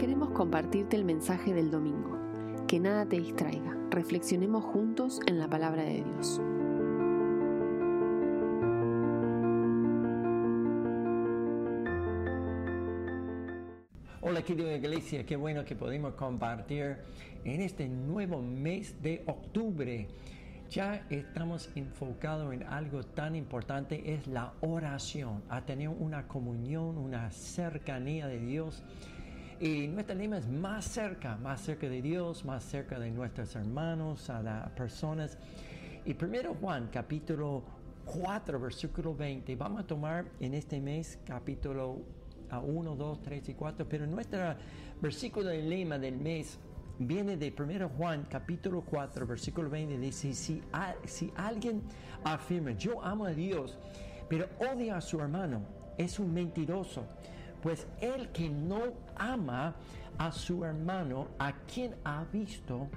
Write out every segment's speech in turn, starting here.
Queremos compartirte el mensaje del domingo. Que nada te distraiga. Reflexionemos juntos en la palabra de Dios. Hola querida iglesia, qué bueno que podemos compartir en este nuevo mes de octubre. Ya estamos enfocados en algo tan importante, es la oración, a tener una comunión, una cercanía de Dios. Y nuestra lema es más cerca, más cerca de Dios, más cerca de nuestros hermanos, a las personas. Y primero Juan, capítulo 4, versículo 20. Vamos a tomar en este mes capítulo 1, 2, 3 y 4, pero nuestro versículo del lema del mes viene de 1 Juan capítulo 4 versículo 20 dice si, si alguien afirma yo amo a Dios pero odia a su hermano es un mentiroso pues el que no ama a su hermano a quien ha visto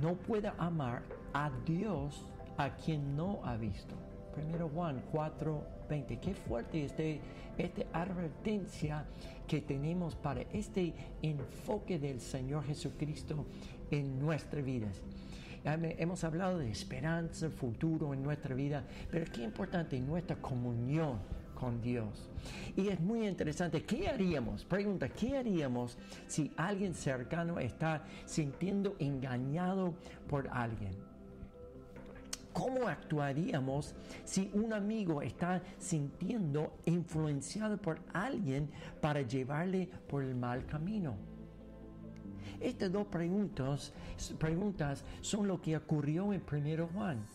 no puede amar a Dios a quien no ha visto. 1 Juan 4 20 qué fuerte este esta advertencia que tenemos para este enfoque del Señor Jesucristo en nuestras vidas. Hemos hablado de esperanza, futuro en nuestra vida, pero qué importante nuestra comunión con Dios. Y es muy interesante, ¿qué haríamos? Pregunta, ¿qué haríamos si alguien cercano está sintiendo engañado por alguien? ¿Cómo actuaríamos si un amigo está sintiendo influenciado por alguien para llevarle por el mal camino? Estas dos preguntas, preguntas son lo que ocurrió en 1 Juan.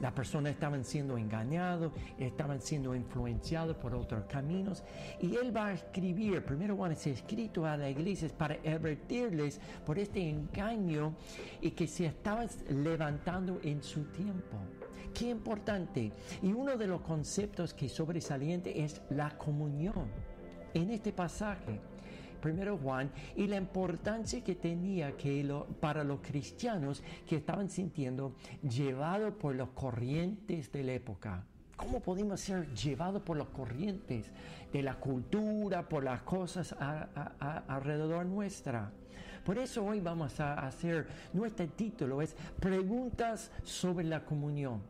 Las personas estaban siendo engañados, estaban siendo influenciados por otros caminos. Y él va a escribir, primero Juan es escrito a la iglesia para advertirles por este engaño y que se estaban levantando en su tiempo. Qué importante. Y uno de los conceptos que sobresaliente es la comunión. En este pasaje, primero Juan y la importancia que tenía que para los cristianos que estaban sintiendo llevados por los corrientes de la época. ¿Cómo podemos ser llevados por los corrientes de la cultura, por las cosas alrededor nuestra? Por eso hoy vamos a hacer, nuestro título es Preguntas sobre la comunión.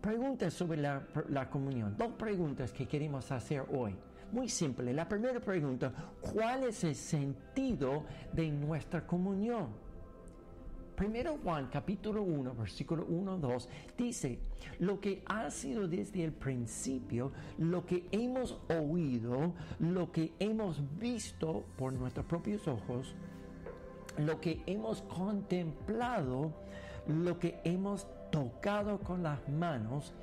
Preguntas sobre la comunión. Dos preguntas que queremos hacer hoy. Muy simple. La primera pregunta, ¿cuál es el sentido de nuestra comunión? Primero Juan capítulo 1, versículo 1, 2 dice, lo que ha sido desde el principio, lo que hemos oído, lo que hemos visto por nuestros propios ojos, lo que hemos contemplado, lo que hemos tocado con las manos,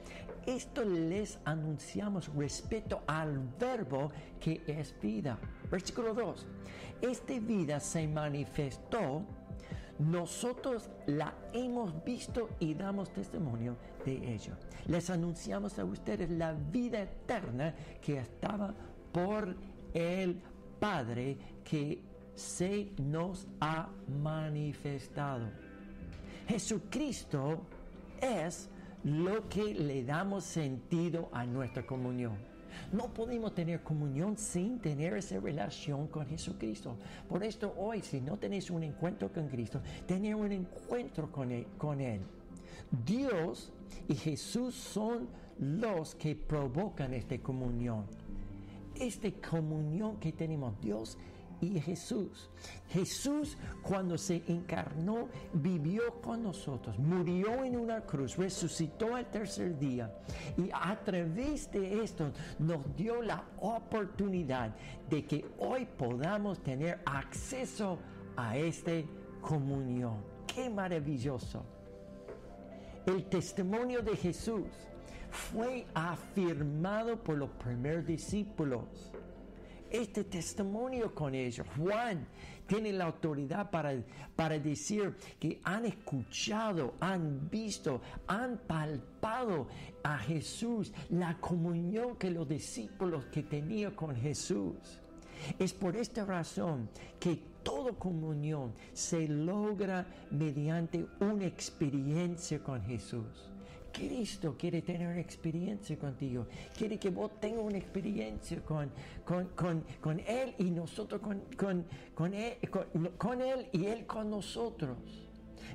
esto les anunciamos respecto al verbo que es vida. Versículo 2. Esta vida se manifestó, nosotros la hemos visto y damos testimonio de ello. Les anunciamos a ustedes la vida eterna que estaba por el Padre que se nos ha manifestado. Jesucristo es lo que le damos sentido a nuestra comunión. No podemos tener comunión sin tener esa relación con Jesucristo. Por esto hoy, si no tenéis un encuentro con Cristo, tener un encuentro con él, con él. Dios y Jesús son los que provocan esta comunión. Esta comunión que tenemos Dios y Jesús. Jesús cuando se encarnó vivió con nosotros, murió en una cruz, resucitó al tercer día y a través de esto nos dio la oportunidad de que hoy podamos tener acceso a esta comunión. ¡Qué maravilloso! El testimonio de Jesús fue afirmado por los primeros discípulos este testimonio con ellos. Juan tiene la autoridad para, para decir que han escuchado, han visto, han palpado a Jesús, la comunión que los discípulos que con Jesús. Es por esta razón que toda comunión se logra mediante una experiencia con Jesús. Cristo quiere tener una experiencia contigo. Quiere que vos tengas una experiencia con, con, Él y nosotros con, con, con Él y Él con nosotros.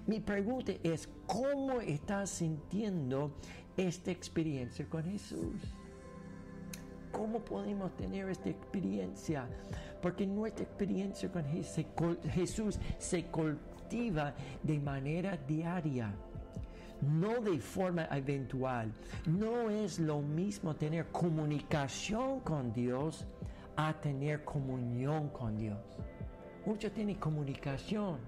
Mi pregunta es, ¿cómo estás sintiendo esta experiencia con Jesús? ¿Cómo podemos tener esta experiencia? Porque nuestra experiencia con Jesús se cultiva de manera diaria no de forma eventual. No es lo mismo tener comunicación con Dios a tener comunión con Dios. Muchos tienen comunicación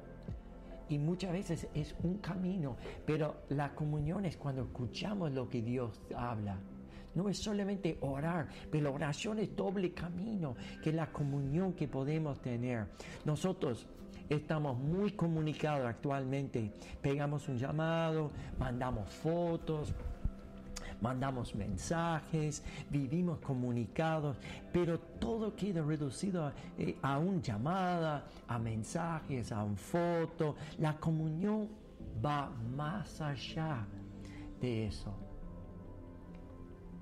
y muchas veces es un camino, pero la comunión es cuando escuchamos lo que Dios habla. No es solamente orar, pero la oración es doble camino que la comunión que podemos tener. Nosotros estamos muy comunicados actualmente. Pegamos un llamado, mandamos fotos, mandamos mensajes, vivimos comunicados, pero todo queda reducido a, eh, una llamada, a mensajes, a una foto. La comunión va más allá de eso.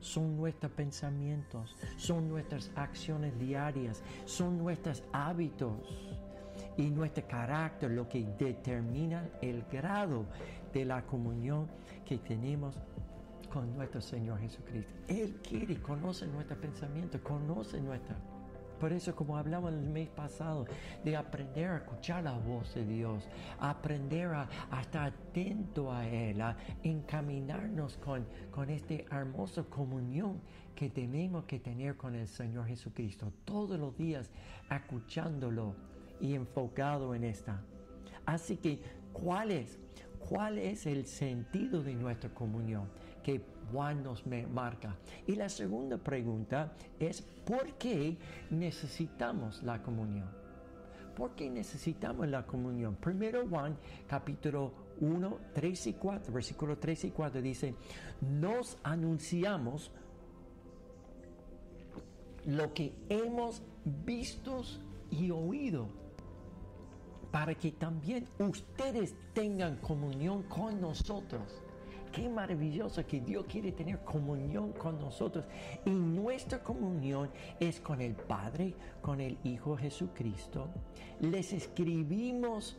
Son nuestros pensamientos, son nuestras acciones diarias, son nuestros hábitos y nuestro carácter lo que determina el grado de la comunión que tenemos con nuestro Señor Jesucristo. Él quiere, conoce nuestro pensamiento, conoce nuestra... Por eso, como hablamos el mes pasado, de aprender a escuchar la voz de Dios, aprender a, estar atento a Él, a encaminarnos con, con esta hermosa comunión que tenemos que tener con el Señor Jesucristo, todos los días escuchándolo y enfocado en esta. Así que, ¿cuál es? ¿Cuál es el sentido de nuestra comunión que Juan nos marca? Y la segunda pregunta es, ¿por qué necesitamos la comunión? ¿Por qué necesitamos la comunión? Primero Juan capítulo 1, 3 y 4, versículo 3 y 4 dice, nos anunciamos lo que hemos visto y oído para que también ustedes tengan comunión con nosotros. Qué maravilloso que Dios quiere tener comunión con nosotros. Y nuestra comunión es con el Padre, con el Hijo Jesucristo. Les escribimos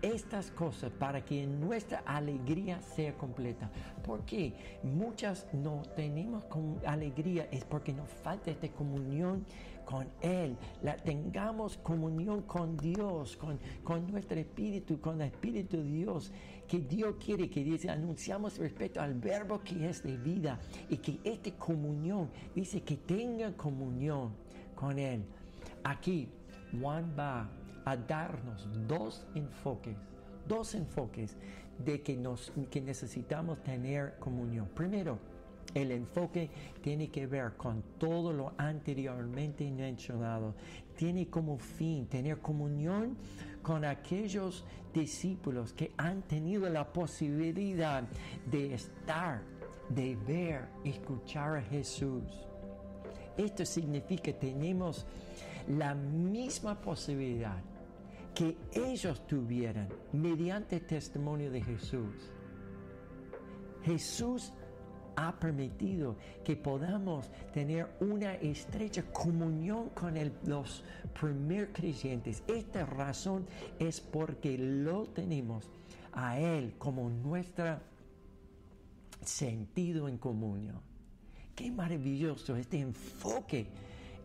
estas cosas para que nuestra alegría sea completa. Porque muchas no tenemos alegría es porque nos falta esta comunión con Él, la, tengamos comunión con Dios, con, con nuestro espíritu, con el espíritu de Dios, que Dios quiere que dice, anunciamos respecto al verbo que es de vida y que esta comunión, dice que tenga comunión con Él. Aquí Juan va a darnos dos enfoques, dos enfoques de que, nos, que necesitamos tener comunión. Primero, el enfoque tiene que ver con todo lo anteriormente mencionado. Tiene como fin tener comunión con aquellos discípulos que han tenido la posibilidad de estar, de ver, escuchar a Jesús. Esto significa que tenemos la misma posibilidad que ellos tuvieran mediante el testimonio de Jesús. Jesús ha permitido que podamos tener una estrecha comunión con los primer creyentes. Esta razón es porque lo tenemos a Él como nuestro sentido en comunión. Qué maravilloso este enfoque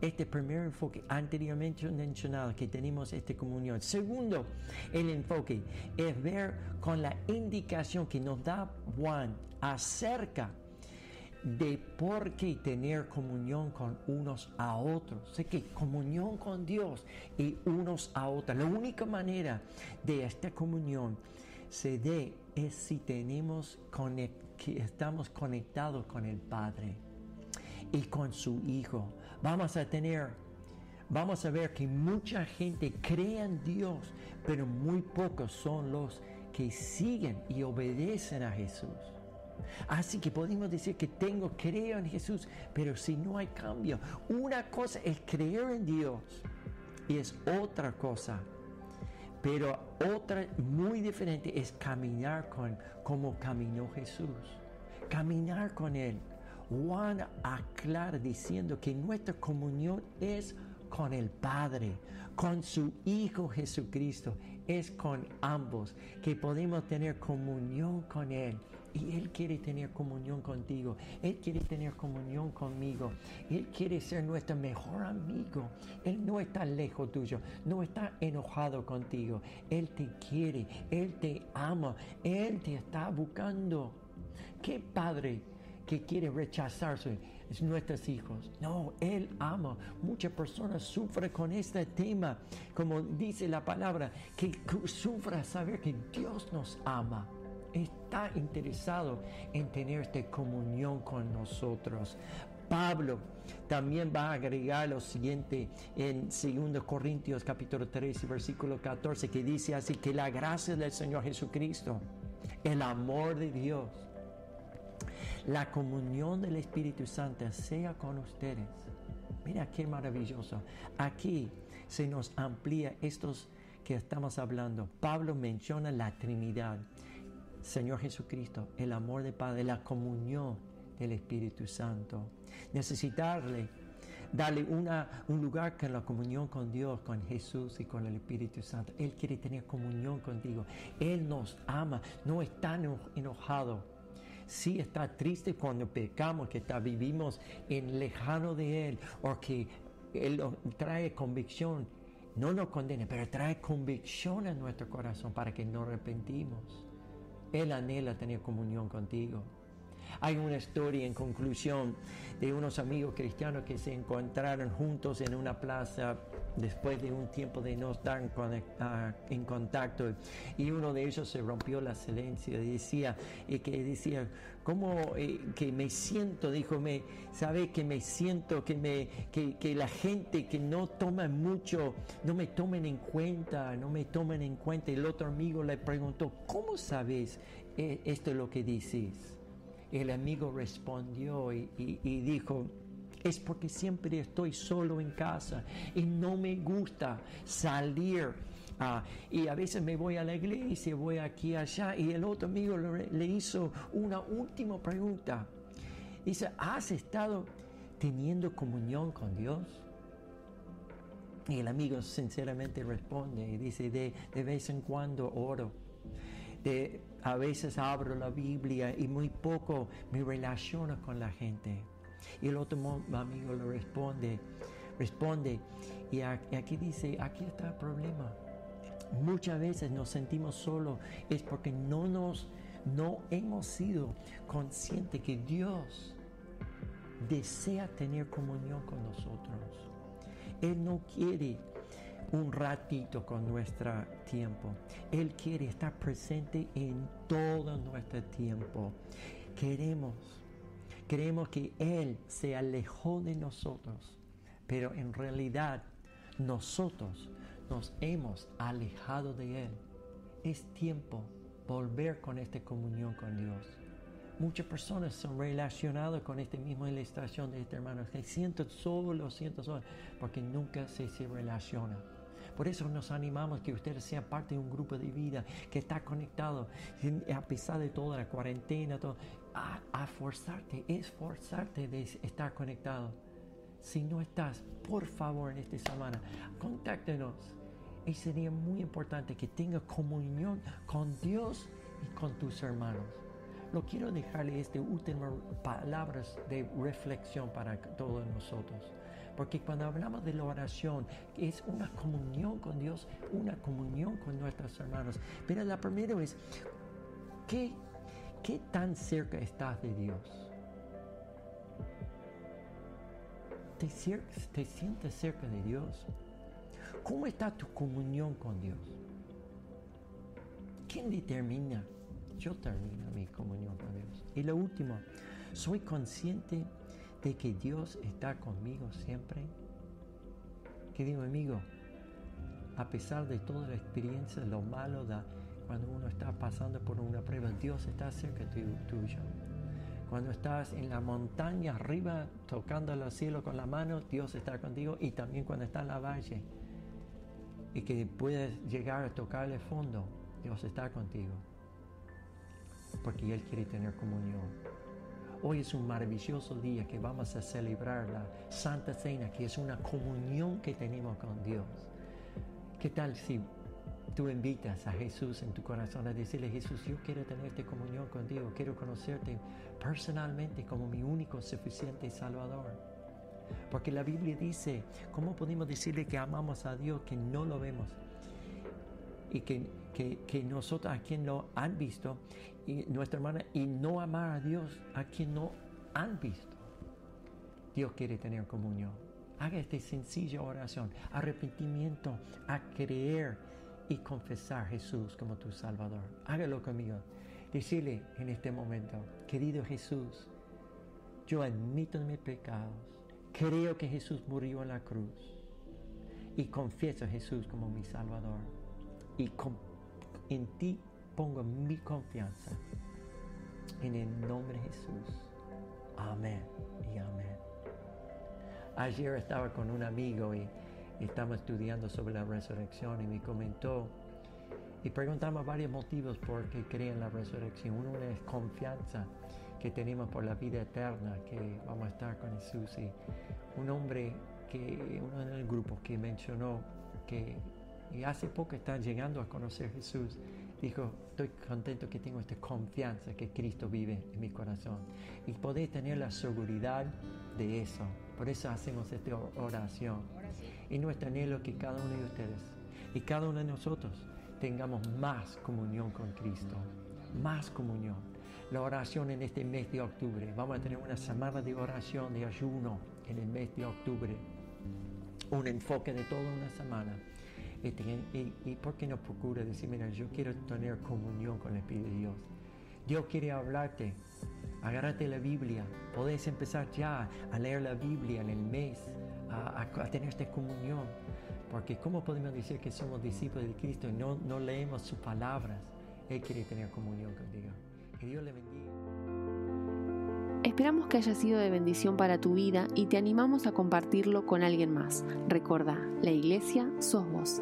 este primer enfoque anteriormente mencionado que tenemos esta comunión. Segundo, el enfoque es ver con la indicación que nos da Juan acerca de por qué tener comunión con unos a otros. Sé que comunión con Dios y unos a otros. La única manera de esta comunión se dé es si tenemos que estamos conectados con el Padre y con su Hijo. Vamos a tener, vamos a ver que mucha gente cree en Dios, pero muy pocos son los que siguen y obedecen a Jesús. Así que podemos decir que tengo, creo en Jesús, pero si no hay cambio, una cosa es creer en Dios y es otra cosa. Pero otra muy diferente es caminar con como caminó Jesús. caminar con Él. Juan aclara diciendo que nuestra comunión es con el Padre, con su Hijo Jesucristo, es con ambos, que podemos tener comunión con Él. Y Él quiere tener comunión contigo. Él quiere tener comunión conmigo. Él quiere ser nuestro mejor amigo. Él no está lejos tuyo. No está enojado contigo. Él te quiere. Él te ama. Él te está buscando. ¿Qué padre que quiere rechazar a nuestros hijos? No, Él ama. Muchas personas sufren con este tema. Como dice la palabra, que sufra saber que Dios nos ama está interesado en tener esta comunión con nosotros. Pablo también va a agregar lo siguiente en 2 Corintios capítulo 13 versículo 14 que dice así que la gracia del Señor Jesucristo, el amor de Dios, la comunión del Espíritu Santo sea con ustedes. Mira qué maravilloso. Aquí se nos amplía estos que estamos hablando. Pablo menciona la Trinidad. Señor Jesucristo, el amor de Padre, la comunión del Espíritu Santo. Necesitarle, darle una, un lugar con la comunión con Dios, con Jesús y con el Espíritu Santo. Él quiere tener comunión contigo. Él nos ama, no está enojado. Sí está triste cuando pecamos, que está, vivimos en lejano de Él, o que Él trae convicción. No nos condena, pero trae convicción a nuestro corazón para que nos arrepentimos. Él anhela tener comunión contigo. Hay una historia en conclusión de unos amigos cristianos que se encontraron juntos en una plaza después de un tiempo de no estar en contacto. Y uno de ellos se rompió la silencio y decía y que decía cómo eh, que me siento dijo me sabe que me siento que me que, la gente que no toma mucho no me tomen en cuenta no me tomen en cuenta el otro amigo le preguntó cómo sabes eh, esto es lo que dices el amigo respondió y, dijo, es porque siempre estoy solo en casa y no me gusta salir. Ah, y a veces me voy a la iglesia, voy aquí allá y el otro amigo le, hizo una última pregunta. Dice, ¿has estado teniendo comunión con Dios? Y el amigo sinceramente responde y dice, de, de vez en cuando oro. A veces abro la Biblia y muy poco me relaciono con la gente. Y el otro amigo le responde, responde, y aquí dice, aquí está el problema. Muchas veces nos sentimos solos es porque no nos no hemos sido conscientes que Dios desea tener comunión con nosotros. Él no quiere un ratito con nuestro tiempo. Él quiere estar presente en todo nuestro tiempo. Queremos, queremos que Él se alejó de nosotros, pero en realidad nosotros nos hemos alejado de Él. Es tiempo volver con esta comunión con Dios. Muchas personas son relacionadas con este mismo ilustración de este hermano. Que siento solo, siento solo, porque nunca se, se relaciona. Por eso nos animamos que ustedes sean parte de un grupo de vida que está conectado a pesar de toda la cuarentena, todo, a, a forzarte, esforzarte de estar conectado. Si no estás, por favor, en esta semana, contáctenos. Y sería muy importante que tengas comunión con Dios y con tus hermanos. Lo quiero dejarle este último palabras de reflexión para todos nosotros. Porque cuando hablamos de la oración, es una comunión con Dios, una comunión con nuestros hermanos. Pero la primera es, ¿qué, qué tan cerca estás de Dios? ¿Te, ¿Te sientes cerca de Dios? ¿Cómo está tu comunión con Dios? ¿Quién determina? Yo termino mi comunión con Dios. Y lo último, soy consciente de que Dios está conmigo siempre? Querido amigo, a pesar de toda la experiencia, lo malo da cuando uno está pasando por una prueba, Dios está cerca tuyo. Cuando estás en la montaña arriba tocando el cielo con la mano, Dios está contigo. Y también cuando estás en la valle y que puedes llegar a tocar el fondo, Dios está contigo. Porque Él quiere tener comunión Hoy es un maravilloso día que vamos a celebrar la Santa Cena, que es una comunión que tenemos con Dios. ¿Qué tal si tú invitas a Jesús en tu corazón a decirle, Jesús, yo quiero tener esta comunión contigo, quiero conocerte personalmente como mi único suficiente Salvador? Porque la Biblia dice, ¿cómo podemos decirle que amamos a Dios que no lo vemos? Y que, que, nosotros a quien no han visto, y nuestra hermana, y no amar a Dios a quien no han visto. Dios quiere tener comunión. Haga esta sencilla oración, arrepentimiento, a creer y confesar a Jesús como tu Salvador. Hágalo conmigo. Decirle en este momento, querido Jesús, yo admito mis pecados, creo que Jesús murió en la cruz y confieso a Jesús como mi Salvador. Y en ti pongo mi confianza. En el nombre de Jesús. Amén y amén. Ayer estaba con un amigo y estamos estudiando sobre la resurrección y me comentó y preguntamos varios motivos por qué creen en la resurrección. Uno es confianza que tenemos por la vida eterna, que vamos a estar con Jesús. Y un hombre que, uno en el grupo que mencionó que y hace poco está llegando a conocer a Jesús, dijo, estoy contento que tengo esta confianza que Cristo vive en mi corazón. Y poder tener la seguridad de eso. Por eso hacemos esta oración. Y nuestro anhelo que cada uno de ustedes y cada uno de nosotros tengamos más comunión con Cristo. Más comunión. La oración en este mes de octubre. Vamos a tener una semana de oración, de ayuno en el mes de octubre. Un enfoque de toda una semana. Y, por qué no procura decir, mira, yo quiero tener comunión con el Espíritu de Dios. Dios quiere hablarte. Agárrate la Biblia. Podés empezar ya a leer la Biblia en el mes, a, tener esta comunión. Porque ¿cómo podemos decir que somos discípulos de Cristo y no, no leemos sus palabras? Él quiere tener comunión contigo. Que Dios le bendiga. Esperamos que haya sido de bendición para tu vida y te animamos a compartirlo con alguien más. Recuerda, la iglesia sos vos.